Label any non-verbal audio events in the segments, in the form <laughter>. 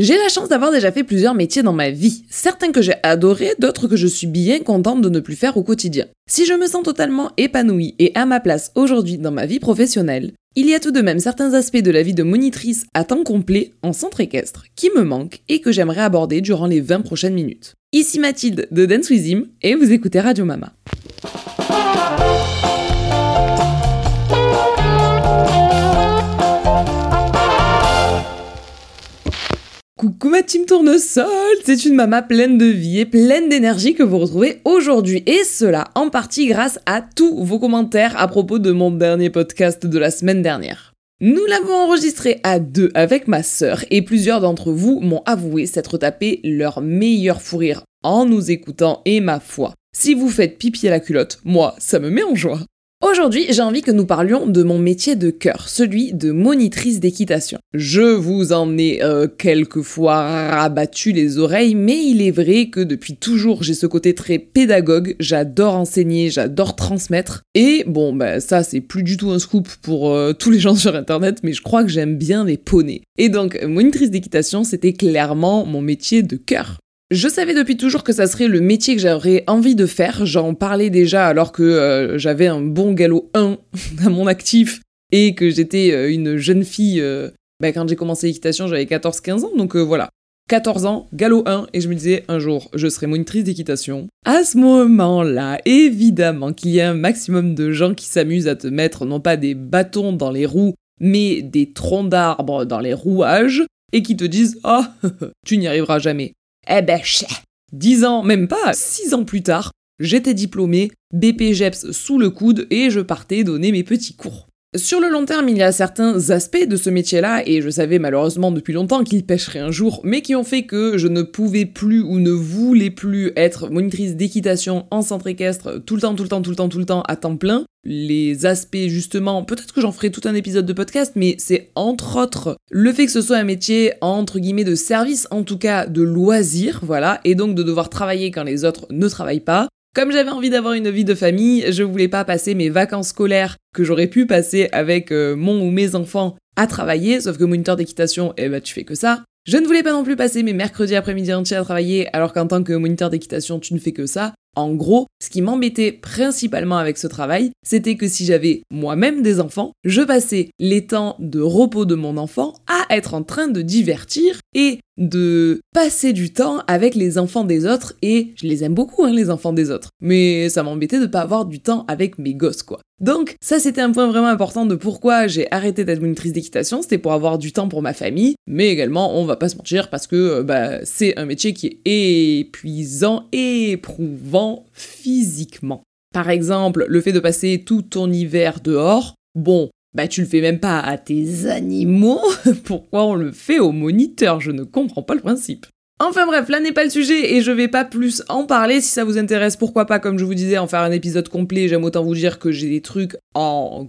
J'ai la chance d'avoir déjà fait plusieurs métiers dans ma vie, certains que j'ai adorés, d'autres que je suis bien contente de ne plus faire au quotidien. Si je me sens totalement épanouie et à ma place aujourd'hui dans ma vie professionnelle, il y a tout de même certains aspects de la vie de monitrice à temps complet en centre équestre qui me manquent et que j'aimerais aborder durant les 20 prochaines minutes. Ici Mathilde de Dance With Him et vous écoutez Radio Mama. Coucou ma team tournesol, c'est une maman pleine de vie et pleine d'énergie que vous retrouvez aujourd'hui et cela en partie grâce à tous vos commentaires à propos de mon dernier podcast de la semaine dernière. Nous l'avons enregistré à deux avec ma sœur et plusieurs d'entre vous m'ont avoué s'être tapé leur meilleur fou rire en nous écoutant et ma foi. Si vous faites pipi à la culotte, moi, ça me met en joie. Aujourd'hui, j'ai envie que nous parlions de mon métier de cœur, celui de monitrice d'équitation. Je vous en ai euh, quelquefois rabattu les oreilles, mais il est vrai que depuis toujours j'ai ce côté très pédagogue, j'adore enseigner, j'adore transmettre, et bon, ben ça c'est plus du tout un scoop pour euh, tous les gens sur internet, mais je crois que j'aime bien les poneys. Et donc, monitrice d'équitation, c'était clairement mon métier de cœur. Je savais depuis toujours que ça serait le métier que j'aurais envie de faire. J'en parlais déjà alors que euh, j'avais un bon galop 1 <laughs> à mon actif et que j'étais euh, une jeune fille. Euh, bah, quand j'ai commencé l'équitation, j'avais 14-15 ans, donc voilà. 14 ans, galop 1, et je me disais un jour, je serai monitrice d'équitation. À ce moment-là, évidemment qu'il y a un maximum de gens qui s'amusent à te mettre non pas des bâtons dans les roues, mais des troncs d'arbres dans les rouages, et qui te disent Ah, <laughs> tu n'y arriveras jamais. Eh ben, Dix ans, même pas, six ans plus tard, j'étais diplômé, BPGEPS sous le coude et je partais donner mes petits cours. Sur le long terme, il y a certains aspects de ce métier-là, et je savais malheureusement depuis longtemps qu'il pêcherait un jour, mais qui ont fait que je ne pouvais plus ou ne voulais plus être monitrice d'équitation en centre équestre tout le temps, tout le temps, tout le temps, tout le temps à temps plein. Les aspects justement, peut-être que j'en ferai tout un épisode de podcast, mais c'est entre autres le fait que ce soit un métier entre guillemets de service, en tout cas de loisir, voilà, et donc de devoir travailler quand les autres ne travaillent pas, comme j'avais envie d'avoir une vie de famille, je voulais pas passer mes vacances scolaires que j'aurais pu passer avec euh, mon ou mes enfants à travailler, sauf que moniteur d'équitation, eh ben tu fais que ça. Je ne voulais pas non plus passer mes mercredis après-midi entiers à travailler, alors qu'en tant que moniteur d'équitation, tu ne fais que ça. En gros, ce qui m'embêtait principalement avec ce travail, c'était que si j'avais moi-même des enfants, je passais les temps de repos de mon enfant à être en train de divertir et de passer du temps avec les enfants des autres et je les aime beaucoup hein, les enfants des autres mais ça m'embêtait de pas avoir du temps avec mes gosses quoi. Donc ça c'était un point vraiment important de pourquoi j'ai arrêté d'être monitrice d'équitation, c'était pour avoir du temps pour ma famille, mais également on va pas se mentir parce que euh, bah, c'est un métier qui est épuisant, éprouvant physiquement. Par exemple, le fait de passer tout ton hiver dehors, bon, bah tu le fais même pas à tes animaux, <laughs> pourquoi on le fait au moniteur? Je ne comprends pas le principe. Enfin bref, là n'est pas le sujet et je vais pas plus en parler. Si ça vous intéresse, pourquoi pas, comme je vous disais, en faire un épisode complet. J'aime autant vous dire que j'ai des trucs en.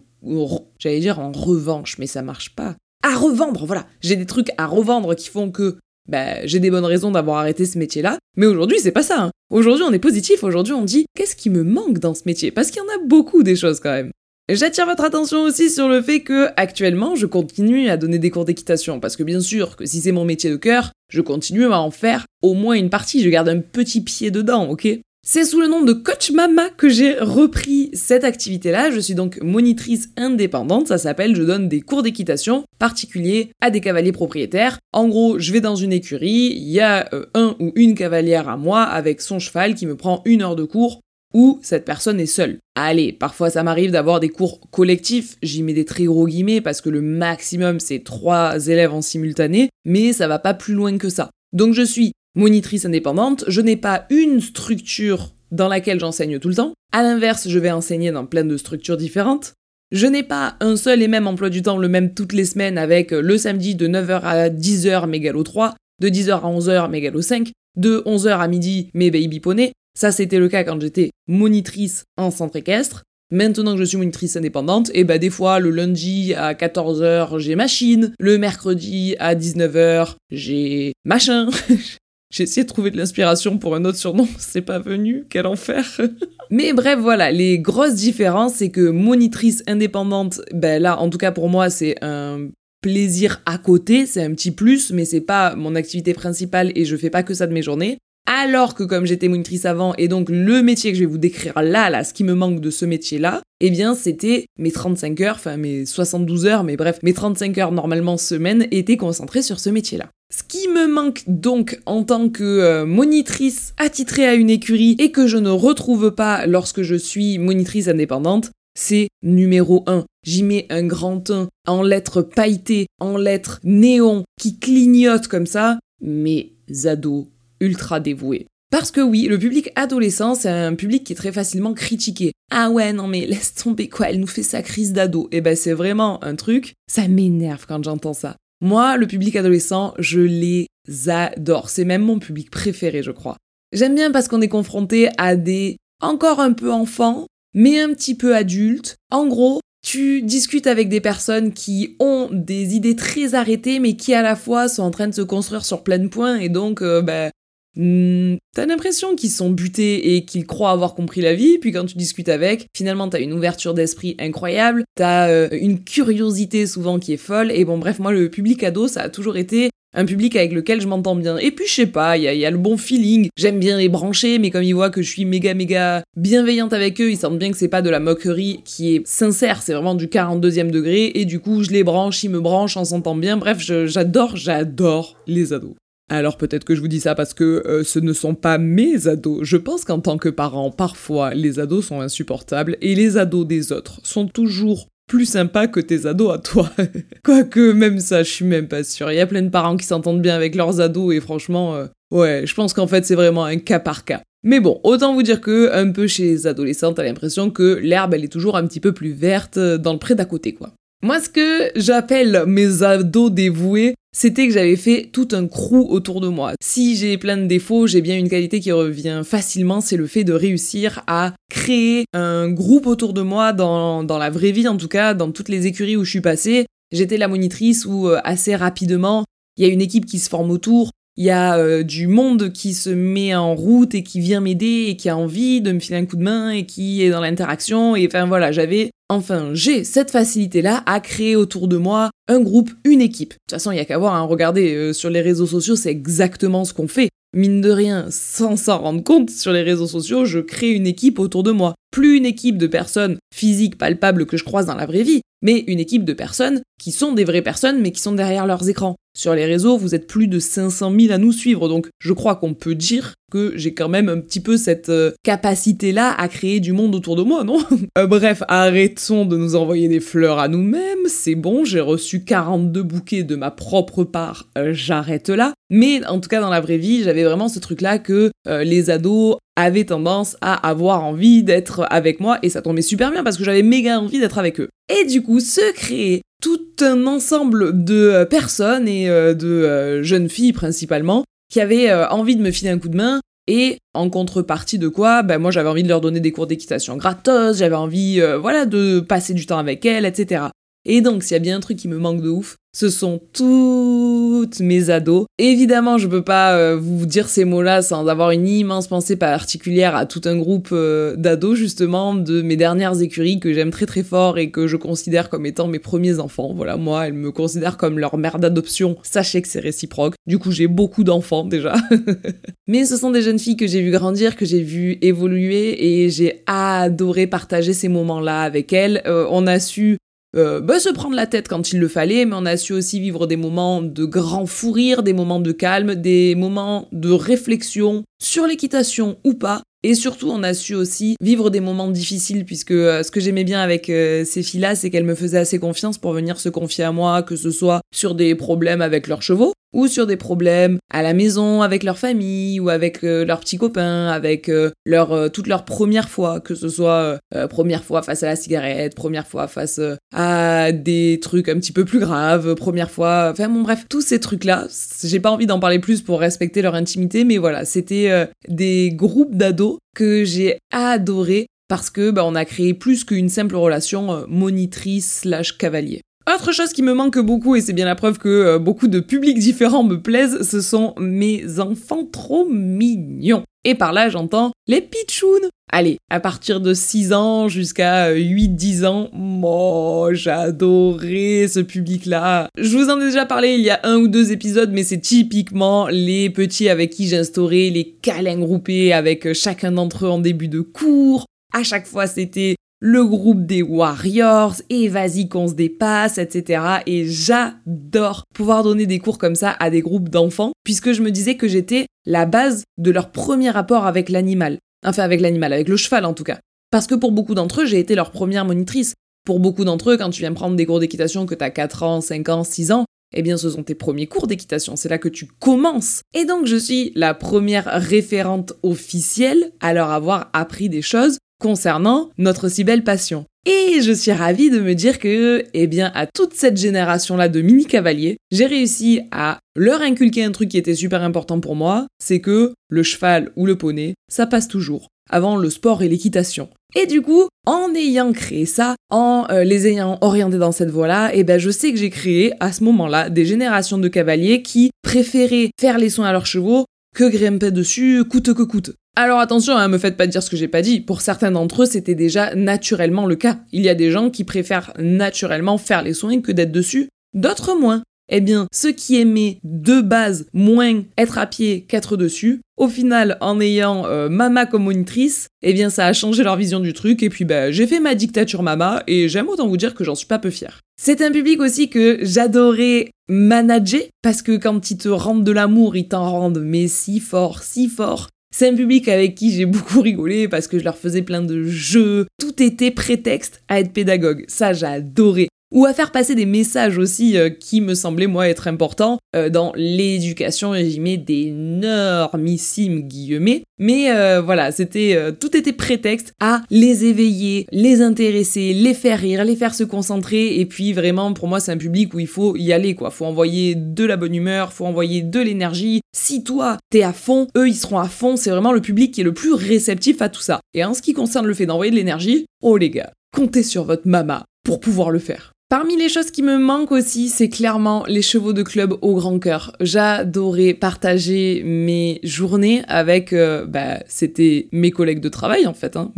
J'allais dire en revanche, mais ça marche pas. À revendre, voilà. J'ai des trucs à revendre qui font que bah, j'ai des bonnes raisons d'avoir arrêté ce métier-là. Mais aujourd'hui, c'est pas ça. Hein. Aujourd'hui, on est positif. Aujourd'hui, on dit qu'est-ce qui me manque dans ce métier? Parce qu'il y en a beaucoup des choses quand même. J'attire votre attention aussi sur le fait que actuellement je continue à donner des cours d'équitation parce que bien sûr que si c'est mon métier de cœur, je continue à en faire au moins une partie, je garde un petit pied dedans, ok? C'est sous le nom de Coach Mama que j'ai repris cette activité-là. Je suis donc monitrice indépendante. Ça s'appelle je donne des cours d'équitation particuliers à des cavaliers propriétaires. En gros, je vais dans une écurie, il y a euh, un ou une cavalière à moi avec son cheval qui me prend une heure de cours ou cette personne est seule. Allez, parfois ça m'arrive d'avoir des cours collectifs, j'y mets des très gros guillemets parce que le maximum c'est trois élèves en simultané, mais ça va pas plus loin que ça. Donc je suis monitrice indépendante, je n'ai pas une structure dans laquelle j'enseigne tout le temps. À l'inverse, je vais enseigner dans plein de structures différentes. Je n'ai pas un seul et même emploi du temps, le même toutes les semaines, avec le samedi de 9h à 10h mégalo 3, de 10h à 11h mégalo 5, de 11h à midi mes baby poney, ça, c'était le cas quand j'étais monitrice en centre équestre. Maintenant que je suis monitrice indépendante, et eh bah ben, des fois le lundi à 14h j'ai machine, le mercredi à 19h j'ai machin. <laughs> j'ai essayé de trouver de l'inspiration pour un autre surnom, <laughs> c'est pas venu, quel enfer. <laughs> Mais bref voilà, les grosses différences c'est que monitrice indépendante, ben là en tout cas pour moi c'est un plaisir à côté, c'est un petit plus, mais c'est pas mon activité principale et je fais pas que ça de mes journées. Alors que comme j'étais monitrice avant, et donc le métier que je vais vous décrire là, là, ce qui me manque de ce métier-là, eh bien c'était mes 35 heures, enfin mes 72 heures, mais bref, mes 35 heures normalement semaine étaient concentrées sur ce métier-là. Ce qui me manque donc en tant que euh, monitrice attitrée à une écurie et que je ne retrouve pas lorsque je suis monitrice indépendante, c'est numéro 1. J'y mets un grand 1 en lettres pailletées, en lettres néon, qui clignotent comme ça, mes ados ultra dévoués. Parce que oui, le public adolescent, c'est un public qui est très facilement critiqué. Ah ouais, non mais laisse tomber quoi, elle nous fait sa crise d'ado. Et eh ben c'est vraiment un truc, ça m'énerve quand j'entends ça. Moi, le public adolescent, je les adore. C'est même mon public préféré, je crois. J'aime bien parce qu'on est confronté à des encore un peu enfants, mais un petit peu adultes. En gros, tu discutes avec des personnes qui ont des idées très arrêtées, mais qui à la fois sont en train de se construire sur plein de points, et donc, euh, ben, hmm, t'as l'impression qu'ils sont butés et qu'ils croient avoir compris la vie, puis quand tu discutes avec, finalement t'as une ouverture d'esprit incroyable, t'as euh, une curiosité souvent qui est folle, et bon bref, moi le public ado, ça a toujours été un public avec lequel je m'entends bien. Et puis je sais pas, il y, a, le bon feeling. J'aime bien les brancher, mais comme ils voient que je suis méga méga bienveillante avec eux, ils sentent bien que c'est pas de la moquerie qui est sincère, c'est vraiment du 42e degré. Et du coup, je les branche, ils me branchent, on s'entend bien. Bref, j'adore, j'adore les ados. Alors peut-être que je vous dis ça parce que euh, ce ne sont pas mes ados. Je pense qu'en tant que parent, parfois, les ados sont insupportables et les ados des autres sont toujours plus sympa que tes ados à toi. <laughs> Quoique, même ça, je suis même pas sûre. Il y a plein de parents qui s'entendent bien avec leurs ados et franchement, euh, ouais, je pense qu'en fait, c'est vraiment un cas par cas. Mais bon, autant vous dire que, un peu chez les adolescents, t'as l'impression que l'herbe, elle est toujours un petit peu plus verte dans le pré d'à côté, quoi. Moi, ce que j'appelle mes ados dévoués, c'était que j'avais fait tout un crew autour de moi. Si j'ai plein de défauts, j'ai bien une qualité qui revient facilement, c'est le fait de réussir à créer un groupe autour de moi dans, dans la vraie vie, en tout cas, dans toutes les écuries où je suis passée. J'étais la monitrice où euh, assez rapidement, il y a une équipe qui se forme autour, il y a euh, du monde qui se met en route et qui vient m'aider et qui a envie de me filer un coup de main et qui est dans l'interaction. Et enfin voilà, j'avais, enfin j'ai cette facilité-là à créer autour de moi un groupe, une équipe. De toute façon, il y a qu'à voir, hein, regardez, euh, sur les réseaux sociaux, c'est exactement ce qu'on fait. Mine de rien, sans s'en rendre compte, sur les réseaux sociaux, je crée une équipe autour de moi. Plus une équipe de personnes physiques, palpables que je croise dans la vraie vie, mais une équipe de personnes qui sont des vraies personnes, mais qui sont derrière leurs écrans. Sur les réseaux, vous êtes plus de 500 000 à nous suivre, donc je crois qu'on peut dire que j'ai quand même un petit peu cette euh, capacité-là à créer du monde autour de moi, non? <laughs> Euh, Bref, arrêtons de nous envoyer des fleurs à nous-mêmes, c'est bon, j'ai reçu 42 bouquets de ma propre part, euh, j'arrête là. Mais en tout cas, dans la vraie vie, j'avais vraiment ce truc-là que les ados avaient tendance à avoir envie d'être avec moi, et ça tombait super bien parce que j'avais méga envie d'être avec eux. Et du coup, se créer tout un ensemble de personnes et de jeunes filles principalement qui avaient euh, envie de me filer un coup de main. Et en contrepartie de quoi, ben moi j'avais envie de leur donner des cours d'équitation gratos, j'avais envie, euh, voilà, de passer du temps avec elles, etc. Et donc, s'il y a bien un truc qui me manque de ouf, ce sont toutes mes ados. Évidemment, je peux pas euh, vous dire ces mots-là sans avoir une immense pensée particulière à tout un groupe euh, d'ados, justement, de mes dernières écuries que j'aime très très fort et que je considère comme étant mes premiers enfants. Voilà, moi, elles me considèrent comme leur mère d'adoption. Sachez que c'est réciproque. Du coup, j'ai beaucoup d'enfants déjà. <laughs> Mais ce sont des jeunes filles que j'ai vu grandir, que j'ai vu évoluer et j'ai adoré partager ces moments-là avec elles. Euh, on a su euh, bah, se prendre la tête quand il le fallait, mais on a su aussi vivre des moments de grand fou rire, des moments de calme, des moments de réflexion sur l'équitation ou pas. Et surtout, on a su aussi vivre des moments difficiles, puisque euh, ce que j'aimais bien avec euh, ces filles-là, c'est qu'elles me faisaient assez confiance pour venir se confier à moi, que ce soit sur des problèmes avec leurs chevaux, ou sur des problèmes à la maison avec leur famille ou avec euh, leurs petits copains, avec leur toute leur première fois, que ce soit première fois face à la cigarette, première fois face à des trucs un petit peu plus graves, première fois, enfin bon bref, tous ces trucs là, j'ai pas envie d'en parler plus pour respecter leur intimité, mais voilà, c'était des groupes d'ados que j'ai adoré parce que bah, on a créé plus qu'une simple relation monitrice slash cavalier. Autre chose qui me manque beaucoup, et c'est bien la preuve que euh, beaucoup de publics différents me plaisent, ce sont mes enfants trop mignons. Et par là, j'entends les pitchounes. Allez, à partir de 6 ans jusqu'à 8-10 ans, moi, j'adorais ce public-là. Je vous en ai déjà parlé il y a un ou deux épisodes, mais c'est typiquement les petits avec qui j'instaurais les câlins groupés avec chacun d'entre eux en début de cours. À chaque fois, c'était le groupe des Warriors, et vas-y qu'on se dépasse, etc. Et j'adore pouvoir donner des cours comme ça à des groupes d'enfants, puisque je me disais que j'étais la base de leur premier rapport avec l'animal. Enfin, avec l'animal, avec le cheval en tout cas. Parce que pour beaucoup d'entre eux, j'ai été leur première monitrice. Pour beaucoup d'entre eux, quand tu viens prendre des cours d'équitation que t'as 4 ans, 5 ans, 6 ans, eh bien ce sont tes premiers cours d'équitation, c'est là que tu commences. Et donc je suis la première référente officielle à leur avoir appris des choses concernant notre si belle passion. Et je suis ravie de me dire que, eh bien, à toute cette génération-là de mini cavaliers, j'ai réussi à leur inculquer un truc qui était super important pour moi, c'est que le cheval ou le poney, ça passe toujours, avant le sport et l'équitation. Et du coup, en ayant créé ça, en euh, les ayant orientés dans cette voie-là, eh ben je sais que j'ai créé à ce moment-là des générations de cavaliers qui préféraient faire les soins à leurs chevaux que grimper dessus coûte que coûte. Alors attention, hein, me faites pas dire ce que j'ai pas dit. Pour certains d'entre eux, c'était déjà naturellement le cas. Il y a des gens qui préfèrent naturellement faire les soins que d'être dessus, d'autres moins. Eh bien, ceux qui aimaient de base moins être à pied qu'être dessus, au final, en ayant euh, Mama comme monitrice, eh bien, ça a changé leur vision du truc. Et puis, bah, j'ai fait ma dictature Mama et j'aime autant vous dire que j'en suis pas peu fière. C'est un public aussi que j'adorais manager parce que quand ils te rendent de l'amour, ils t'en rendent mais si fort, si fort. C'est un public avec qui j'ai beaucoup rigolé parce que je leur faisais plein de jeux. Tout était prétexte à être pédagogue. Ça, j'adorais ou à faire passer des messages aussi euh, qui me semblaient moi être importants euh, dans l'éducation et j'y mets d'énormissimes guillemets. Mais euh, voilà c'était tout était prétexte à les éveiller les intéresser les faire rire les faire se concentrer. Et puis vraiment pour moi c'est un public où il faut y aller quoi. Faut envoyer de la bonne humeur faut envoyer de l'énergie. Si toi t'es à fond eux ils seront à fond. C'est vraiment le public qui est le plus réceptif à tout ça. Et en ce qui concerne le fait d'envoyer de l'énergie oh les gars comptez sur votre mama pour pouvoir le faire. Parmi les choses qui me manquent aussi, c'est clairement les chevaux de club au grand cœur. J'adorais partager mes journées avec, euh, bah, c'était mes collègues de travail en fait, hein,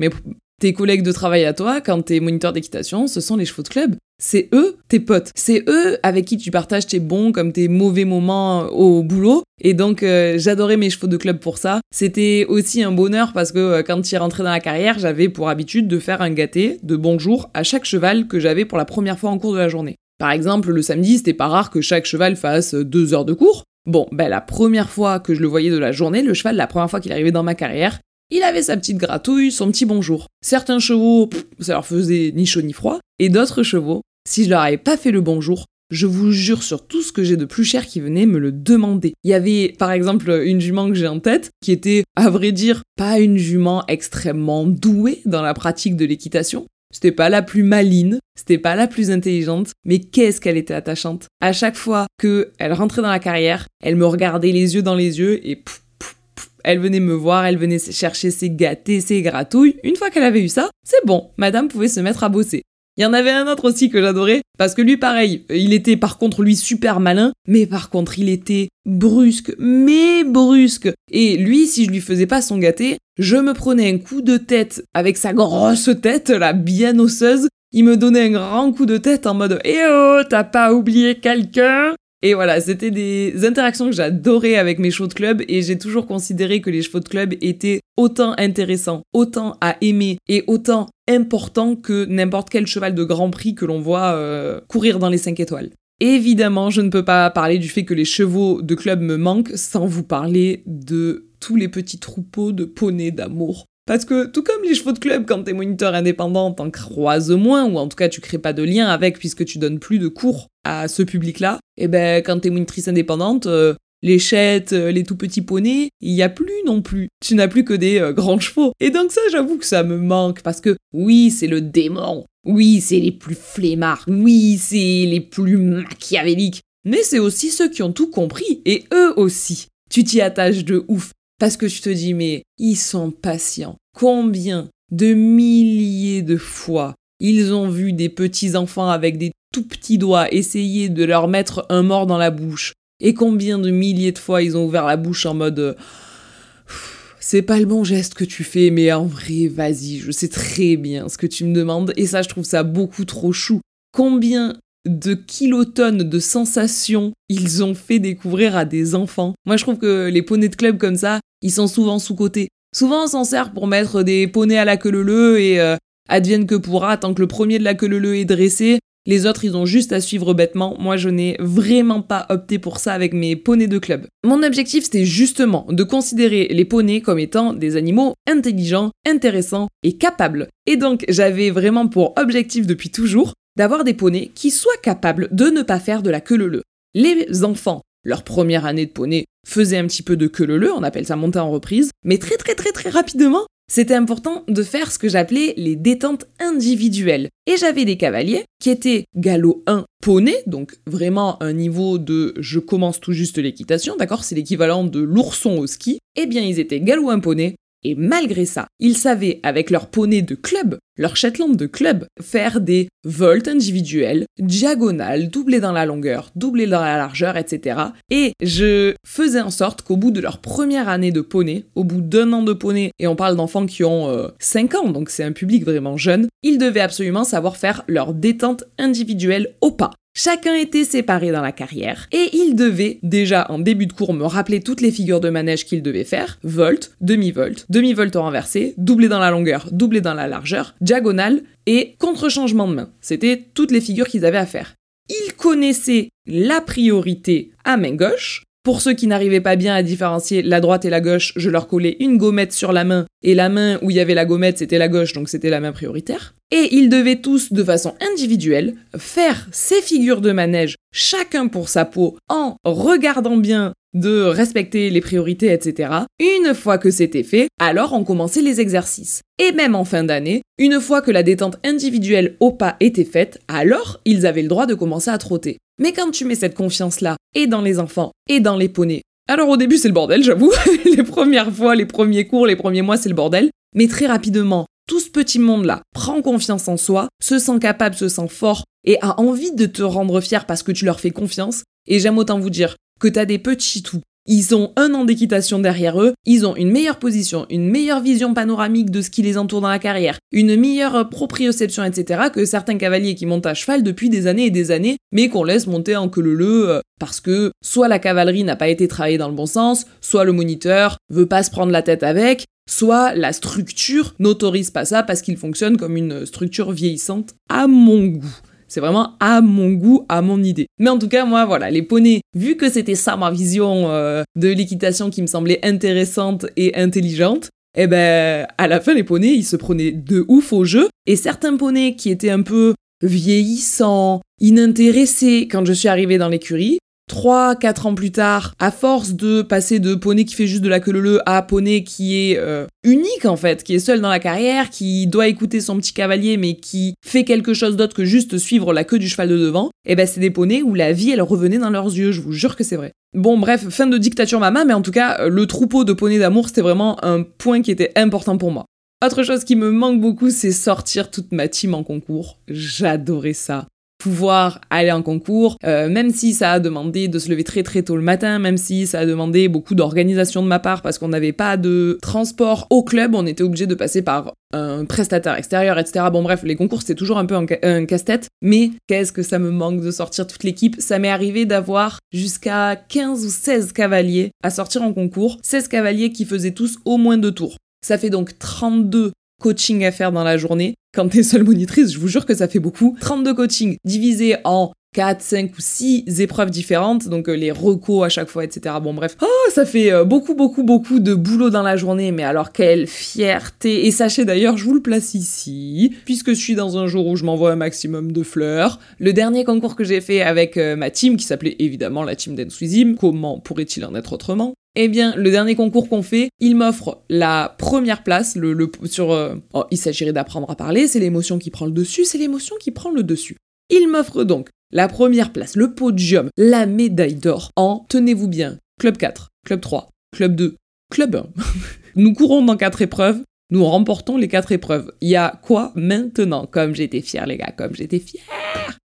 tes collègues de travail à toi, quand t'es moniteur d'équitation, ce sont les chevaux de club. C'est eux, tes potes. C'est eux avec qui tu partages tes bons comme tes mauvais moments au boulot. Et donc, euh, j'adorais mes chevaux de club pour ça. C'était aussi un bonheur parce que euh, quand es rentré dans la carrière, j'avais pour habitude de faire un gâté de bonjour à chaque cheval que j'avais pour la première fois en cours de la journée. Par exemple, le samedi, c'était pas rare que chaque cheval fasse deux heures de cours. Bon, ben la première fois que je le voyais de la journée, le cheval, la première fois qu'il arrivait dans ma carrière, il avait sa petite gratouille, son petit bonjour. Certains chevaux, ça leur faisait ni chaud ni froid, et d'autres chevaux, si je leur avais pas fait le bonjour, je vous jure sur tout ce que j'ai de plus cher qui venait me le demander. Il y avait par exemple une jument que j'ai en tête qui était, à vrai dire, pas une jument extrêmement douée dans la pratique de l'équitation. C'était pas la plus maline, c'était pas la plus intelligente, mais qu'est-ce qu'elle était attachante. À chaque fois que elle rentrait dans la carrière, elle me regardait les yeux dans les yeux et pouf, elle venait me voir, elle venait chercher ses gâtés, ses gratouilles. Une fois qu'elle avait eu ça, c'est bon, madame pouvait se mettre à bosser. Il y en avait un autre aussi que j'adorais, parce que lui pareil, il était par contre lui super malin, mais par contre il était brusque, mais brusque. Et lui, si je lui faisais pas son gâté, je me prenais un coup de tête avec sa grosse tête, là, bien osseuse. Il me donnait un grand coup de tête en mode Eh oh, t'as pas oublié quelqu'un? Et voilà, c'était des interactions que j'adorais avec mes chevaux de club et j'ai toujours considéré que les chevaux de club étaient autant intéressants, autant à aimer et autant importants que n'importe quel cheval de grand prix que l'on voit euh, courir dans les 5 étoiles. Évidemment, je ne peux pas parler du fait que les chevaux de club me manquent sans vous parler de tous les petits troupeaux de poneys d'amour parce que tout comme les chevaux de club, quand t'es moniteur indépendant, t'en croises moins, ou en tout cas tu crées pas de lien avec puisque tu donnes plus de cours à ce public-là, et eh ben quand t'es monitrice indépendante, euh, les chètes, euh, les tout petits poneys, il y a plus non plus. Tu n'as plus que des euh, grands chevaux. Et donc ça, j'avoue que ça me manque parce que oui, c'est le démon. Oui, c'est les plus flemmards. Oui, c'est les plus machiavéliques. Mais c'est aussi ceux qui ont tout compris et eux aussi. Tu t'y attaches de ouf. Parce que tu te dis, mais ils sont patients. Combien de milliers de fois ils ont vu des petits enfants avec des tout petits doigts essayer de leur mettre un mort dans la bouche? Et combien de milliers de fois ils ont ouvert la bouche en mode c'est pas le bon geste que tu fais, mais en vrai, vas-y, je sais très bien ce que tu me demandes, et ça, je trouve ça beaucoup trop chou. Combien de kilotonnes de sensations ils ont fait découvrir à des enfants. Moi, je trouve que les poneys de club comme ça, ils sont souvent sous-cotés. Souvent, on s'en sert pour mettre des poneys à la queue leu et euh, advienne que pourra, tant que le premier de la queue leu est dressé, les autres, ils ont juste à suivre bêtement. Moi, je n'ai vraiment pas opté pour ça avec mes poneys de club. Mon objectif, c'était justement de considérer les poneys comme étant des animaux intelligents, intéressants et capables. Et donc, j'avais vraiment pour objectif depuis toujours d'avoir des poneys qui soient capables de ne pas faire de la queue leu. Les enfants, leur première année de poney, faisaient un petit peu de queue leu, on appelle ça monter en reprise, mais très très très très rapidement, c'était important de faire ce que j'appelais les détentes individuelles. Et j'avais des cavaliers qui étaient galop 1 poney, donc vraiment un niveau de je commence tout juste l'équitation, d'accord C'est l'équivalent de l'ourson au ski. Eh bien, ils étaient galop 1 poney, et malgré ça, ils savaient, avec leur poney de club, leur Shetland de club, faire des volts individuels, diagonales, doublés dans la longueur, doublés dans la largeur, etc. Et je faisais en sorte qu'au bout de leur première année de poney, au bout d'un an de poney, et on parle d'enfants qui ont 5 euh, ans, donc c'est un public vraiment jeune, ils devaient absolument savoir faire leur détente individuelle au pas. Chacun était séparé dans la carrière et il devait déjà en début de cours me rappeler toutes les figures de manège qu'il devait faire volt, demi-volt, demi-volt renversé, doublé dans la longueur, doublé dans la largeur, diagonale et contre-changement de main. C'était toutes les figures qu'ils avaient à faire. Ils connaissaient la priorité à main gauche, pour ceux qui n'arrivaient pas bien à différencier la droite et la gauche, je leur collais une gommette sur la main, et la main où il y avait la gommette, c'était la gauche, donc c'était la main prioritaire. Et ils devaient tous, de façon individuelle, faire ces figures de manège, chacun pour sa peau, en regardant bien de respecter les priorités, etc. Une fois que c'était fait, alors on commençait les exercices. Et même en fin d'année, une fois que la détente individuelle au pas était faite, alors ils avaient le droit de commencer à trotter. Mais quand tu mets cette confiance-là, et dans les enfants, et dans les poneys, alors au début c'est le bordel, j'avoue, <laughs> les premières fois, les premiers cours, les premiers mois c'est le bordel, mais très rapidement, tout ce petit monde-là prend confiance en soi, se sent capable, se sent fort, et a envie de te rendre fier parce que tu leur fais confiance, et j'aime autant vous dire que t'as des petits tout ils ont un an d'équitation derrière eux, ils ont une meilleure position, une meilleure vision panoramique de ce qui les entoure dans la carrière, une meilleure proprioception, etc. que certains cavaliers qui montent à cheval depuis des années et des années, mais qu'on laisse monter en queue euh, parce que soit la cavalerie n'a pas été travaillée dans le bon sens, soit le moniteur veut pas se prendre la tête avec, soit la structure n'autorise pas ça parce qu'il fonctionne comme une structure vieillissante à mon goût. C'est vraiment à mon goût, à mon idée. Mais en tout cas, moi, voilà, les poneys, vu que c'était ça ma vision euh, de l'équitation qui me semblait intéressante et intelligente, eh ben, à la fin, les poneys, ils se prenaient de ouf au jeu. Et certains poneys qui étaient un peu vieillissants, inintéressés quand je suis arrivée dans l'écurie, 3 4 ans plus tard, à force de passer de poney qui fait juste de la queue leu à poney qui est euh, unique en fait, qui est seul dans la carrière, qui doit écouter son petit cavalier mais qui fait quelque chose d'autre que juste suivre la queue du cheval de devant, et eh ben c'est des poneys où la vie elle revenait dans leurs yeux, je vous jure que c'est vrai. Bon bref, fin de dictature mama, mais en tout cas, le troupeau de poneys d'amour c'était vraiment un point qui était important pour moi. Autre chose qui me manque beaucoup, c'est sortir toute ma team en concours. J'adorais ça pouvoir aller en concours, euh, même si ça a demandé de se lever très très tôt le matin, même si ça a demandé beaucoup d'organisation de ma part parce qu'on n'avait pas de transport au club, on était obligé de passer par un prestataire extérieur, etc. Bon bref, les concours c'est toujours un peu un, casse-tête, mais qu'est-ce que ça me manque de sortir toute l'équipe? Ça m'est arrivé d'avoir jusqu'à 15 ou 16 cavaliers à sortir en concours, 16 cavaliers qui faisaient tous au moins deux tours. Ça fait donc 32 coaching à faire dans la journée. Quand t'es seule monitrice, je vous jure que ça fait beaucoup. 32 coachings divisés en 4, 5 ou 6 épreuves différentes, donc euh, les recos à chaque fois, etc. Bon bref, oh, ça fait euh, beaucoup, beaucoup, beaucoup de boulot dans la journée, mais alors quelle fierté Et sachez d'ailleurs, je vous le place ici, puisque je suis dans un jour où je m'envoie un maximum de fleurs. Le dernier concours que j'ai fait avec euh, ma team, qui s'appelait évidemment la team d'Enswizim, comment pourrait-il en être autrement? Eh bien, le dernier concours qu'on fait, il m'offre la première place. Le, sur, oh, il s'agirait d'apprendre à parler, c'est l'émotion qui prend le dessus, c'est l'émotion qui prend le dessus. Il m'offre donc la première place, le podium, la médaille d'or en, tenez-vous bien, club 4, club 3, club 2, club 1. <laughs> nous courons dans quatre épreuves, Nous remportons les quatre épreuves. Il y a quoi maintenant? Comme j'étais fière, les gars, comme j'étais fière.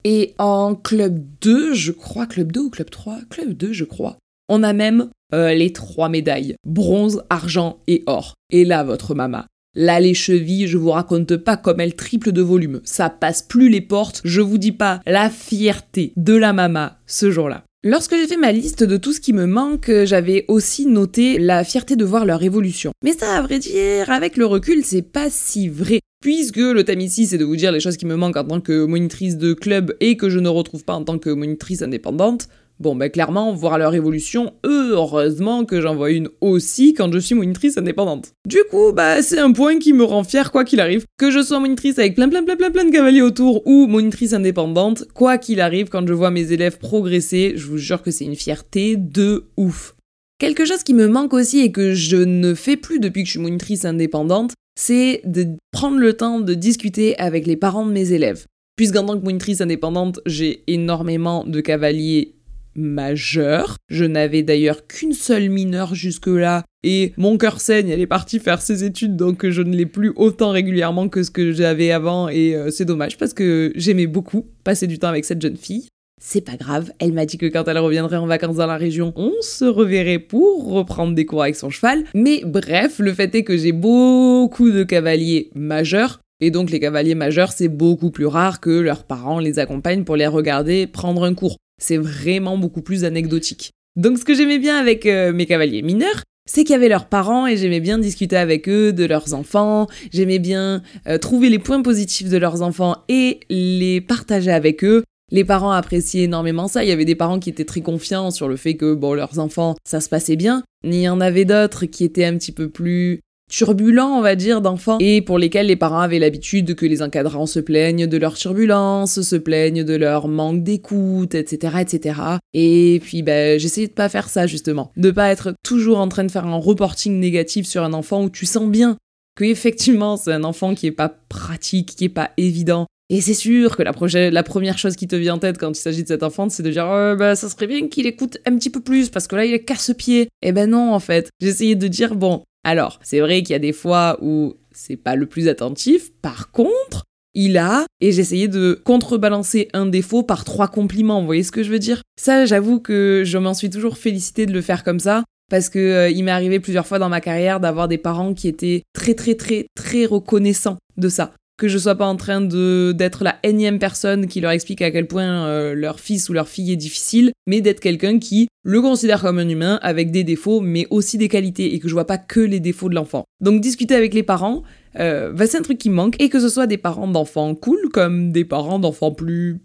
Et en club 2, je crois, club 2 ou club 3 Club 2, je crois. On a même euh, les trois médailles, bronze, argent et or. Et là, votre mama. Là, les chevilles, je vous raconte pas comme elles triplent de volume. Ça passe plus les portes, je vous dis pas la fierté de la mama ce jour-là. Lorsque j'ai fait ma liste de tout ce qui me manque, j'avais aussi noté la fierté de voir leur évolution. Mais ça, à vrai dire, avec le recul, c'est pas si vrai. Puisque le thème ici, c'est de vous dire les choses qui me manquent en tant que monitrice de club et que je ne retrouve pas en tant que monitrice indépendante, Bon, ben clairement, voir leur évolution, heureusement que j'en vois une aussi quand je suis monitrice indépendante. Du coup, bah c'est un point qui me rend fier quoi qu'il arrive. Que je sois monitrice avec plein plein plein plein plein de cavaliers autour ou monitrice indépendante, quoi qu'il arrive, quand je vois mes élèves progresser, je vous jure que c'est une fierté de ouf. Quelque chose qui me manque aussi et que je ne fais plus depuis que je suis monitrice indépendante, c'est de prendre le temps de discuter avec les parents de mes élèves. Puisqu'en tant que monitrice indépendante, j'ai énormément de cavaliers majeur. Je n'avais d'ailleurs qu'une seule mineure jusque-là et mon cœur saigne, elle est partie faire ses études donc je ne l'ai plus autant régulièrement que ce que j'avais avant et euh, c'est dommage parce que j'aimais beaucoup passer du temps avec cette jeune fille. C'est pas grave, elle m'a dit que quand elle reviendrait en vacances dans la région, on se reverrait pour reprendre des cours avec son cheval. Mais bref, le fait est que j'ai beaucoup de cavaliers majeurs et donc les cavaliers majeurs, c'est beaucoup plus rare que leurs parents les accompagnent pour les regarder prendre un cours. C'est vraiment beaucoup plus anecdotique. Donc ce que j'aimais bien avec euh, mes cavaliers mineurs, c'est qu'il y avait leurs parents et j'aimais bien discuter avec eux de leurs enfants, j'aimais bien euh, trouver les points positifs de leurs enfants et les partager avec eux. Les parents appréciaient énormément ça, il y avait des parents qui étaient très confiants sur le fait que bon leurs enfants ça se passait bien, il y en avait d'autres qui étaient un petit peu plus turbulents, on va dire, d'enfants, et pour lesquels les parents avaient l'habitude que les encadrants se plaignent de leur turbulence, se plaignent de leur manque d'écoute, etc., etc. Et puis, ben, j'essayais de pas faire ça, justement. De pas être toujours en train de faire un reporting négatif sur un enfant où tu sens bien que effectivement c'est un enfant qui est pas pratique, qui est pas évident. Et c'est sûr que la, la, première chose qui te vient en tête quand il s'agit de cet enfant, c'est de dire oh, bah, ça serait bien qu'il écoute un petit peu plus parce que là il est casse-pied. Eh ben non en fait. J'essayais de dire bon, alors, c'est vrai qu'il y a des fois où c'est pas le plus attentif. Par contre, il a, et j'essayais de contrebalancer un défaut par trois compliments, vous voyez ce que je veux dire? Ça, j'avoue que je m'en suis toujours félicité de le faire comme ça, parce que euh, il m'est arrivé plusieurs fois dans ma carrière d'avoir des parents qui étaient très très très très reconnaissants de ça que je sois pas en train de d'être la énième personne qui leur explique à quel point euh, leur fils ou leur fille est difficile, mais d'être quelqu'un qui le considère comme un humain avec des défauts, mais aussi des qualités, et que je vois pas que les défauts de l'enfant. Donc discuter avec les parents, euh, bah, c'est un truc qui manque, et que ce soit des parents d'enfants cool, comme des parents d'enfants plus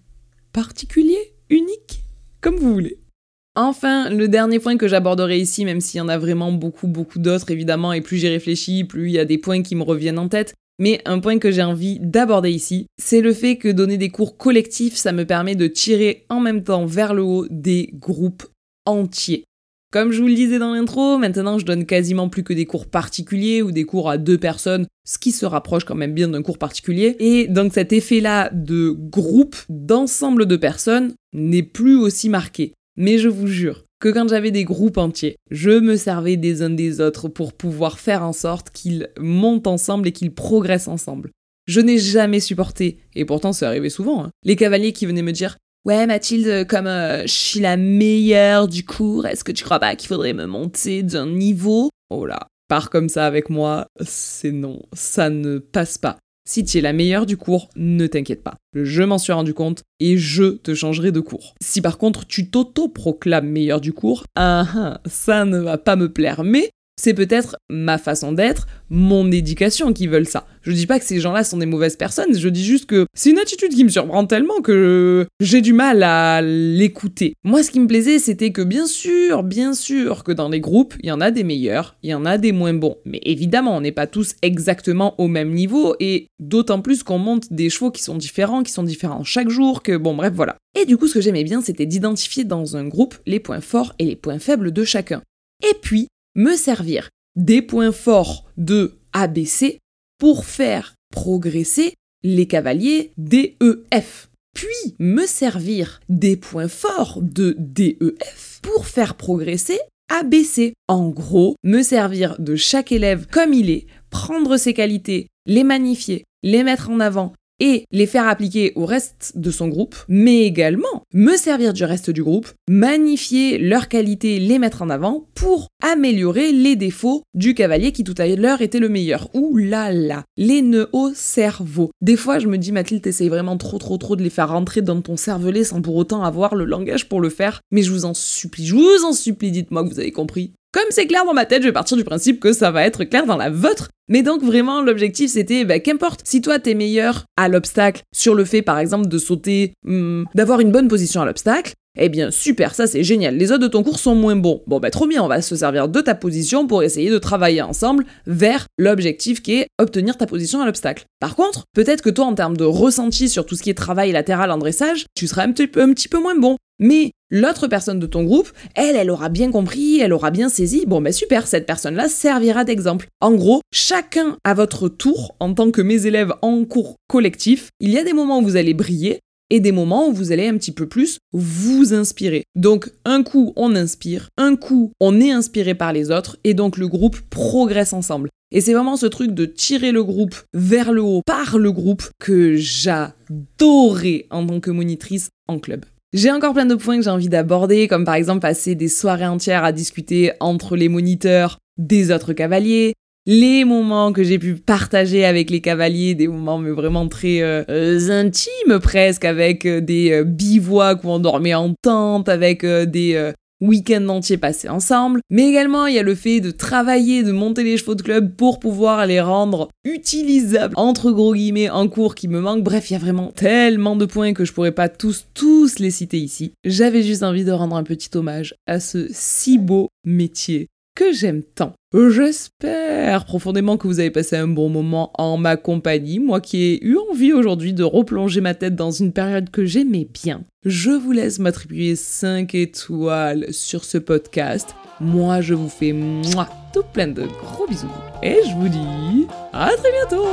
particuliers, uniques, comme vous voulez. Enfin, le dernier point que j'aborderai ici, même s'il y en a vraiment beaucoup, beaucoup d'autres évidemment, et plus j'y réfléchis, plus il y a des points qui me reviennent en tête, mais un point que j'ai envie d'aborder ici, c'est le fait que donner des cours collectifs, ça me permet de tirer en même temps vers le haut des groupes entiers. Comme je vous le disais dans l'intro, maintenant je donne quasiment plus que des cours particuliers ou des cours à deux personnes, ce qui se rapproche quand même bien d'un cours particulier. Et donc cet effet-là de groupe, d'ensemble de personnes, n'est plus aussi marqué. Mais je vous jure, que quand j'avais des groupes entiers, je me servais des uns des autres pour pouvoir faire en sorte qu'ils montent ensemble et qu'ils progressent ensemble. Je n'ai jamais supporté, et pourtant c'est arrivé souvent, hein, les cavaliers qui venaient me dire Ouais Mathilde, comme euh, je suis la meilleure du cours, est-ce que tu crois pas qu'il faudrait me monter d'un niveau? Oh là, pars comme ça avec moi, c'est non, ça ne passe pas. Si tu es la meilleure du cours, ne t'inquiète pas. Je m'en suis rendu compte et je te changerai de cours. Si par contre tu t'auto-proclames meilleur du cours, ah, ah, ça ne va pas me plaire. Mais c'est peut-être ma façon d'être, mon éducation qui veulent ça. Je dis pas que ces gens-là sont des mauvaises personnes, je dis juste que c'est une attitude qui me surprend tellement que j'ai du mal à l'écouter. Moi, ce qui me plaisait, c'était que bien sûr, bien sûr que dans les groupes, il y en a des meilleurs, il y en a des moins bons. Mais évidemment, on n'est pas tous exactement au même niveau et d'autant plus qu'on monte des chevaux qui sont différents, qui sont différents chaque jour, que bon, bref, voilà. Et du coup, ce que j'aimais bien, c'était d'identifier dans un groupe les points forts et les points faibles de chacun. Et puis, me servir des points forts de ABC pour faire progresser les cavaliers DEF. Puis me servir des points forts de DEF pour faire progresser ABC. En gros, me servir de chaque élève comme il est prendre ses qualités, les magnifier, les mettre en avant et les faire appliquer au reste de son groupe, mais également me servir du reste du groupe, magnifier leurs qualités, les mettre en avant pour améliorer les défauts du cavalier qui tout à l'heure était le meilleur. Ouh là là, les nœuds au cerveau. Des fois, je me dis, Mathilde, t'essayes vraiment trop trop trop de les faire rentrer dans ton cervelet sans pour autant avoir le langage pour le faire, mais je vous en supplie, je vous en supplie, dites-moi que vous avez compris. Comme c'est clair dans ma tête, je vais partir du principe que ça va être clair dans la vôtre. Mais donc vraiment, l'objectif c'était, bah, qu'importe, si toi t'es meilleur à l'obstacle, sur le fait par exemple de sauter, hmm, d'avoir une bonne position à l'obstacle, eh bien, super, ça c'est génial. Les autres de ton cours sont moins bons. Bon, bah trop bien, on va se servir de ta position pour essayer de travailler ensemble vers l'objectif qui est obtenir ta position à l'obstacle. Par contre, peut-être que toi, en termes de ressenti sur tout ce qui est travail latéral en dressage, tu seras un petit peu, un petit peu moins bon. Mais l'autre personne de ton groupe, elle, elle aura bien compris, elle aura bien saisi. Bon, ben super, cette personne-là servira d'exemple. En gros, chacun à votre tour, en tant que mes élèves en cours collectif, il y a des moments où vous allez briller, et des moments où vous allez un petit peu plus vous inspirer. Donc un coup on inspire, un coup on est inspiré par les autres et donc le groupe progresse ensemble. Et c'est vraiment ce truc de tirer le groupe vers le haut par le groupe que j'adorais en tant que monitrice en club. J'ai encore plein de points que j'ai envie d'aborder, comme par exemple passer des soirées entières à discuter entre les moniteurs des autres cavaliers, les moments que j'ai pu partager avec les cavaliers, des moments vraiment très euh, euh, intimes presque, avec euh, des bivouacs où on dormait en tente, avec des week-ends entiers passés ensemble. Mais également, il y a le fait de travailler, de monter les chevaux de club pour pouvoir les rendre utilisables, entre gros guillemets, en cours qui me manquent. Bref, il y a vraiment tellement de points que je pourrais pas tous, tous les citer ici. J'avais juste envie de rendre un petit hommage à ce si beau métier que j'aime tant. J'espère profondément que vous avez passé un bon moment en ma compagnie, moi qui ai eu envie aujourd'hui de replonger ma tête dans une période que j'aimais bien. Je vous laisse m'attribuer 5 étoiles sur ce podcast. Moi, je vous fais moi tout plein de gros bisous et je vous dis à très bientôt